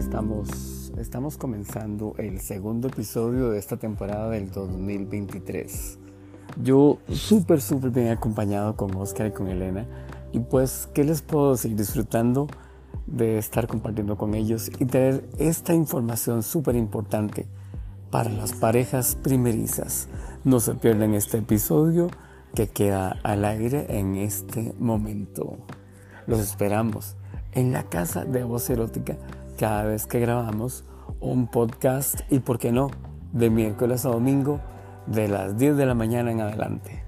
Estamos, estamos comenzando el segundo episodio de esta temporada del 2023. Yo súper, súper bien acompañado con Oscar y con Elena. Y pues, ¿qué les puedo decir? Disfrutando de estar compartiendo con ellos y tener esta información súper importante para las parejas primerizas. No se pierdan este episodio que queda al aire en este momento. Los esperamos en la casa de voz erótica cada vez que grabamos un podcast y, por qué no, de miércoles a domingo de las 10 de la mañana en adelante.